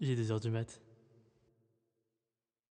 Il est 2h du mat.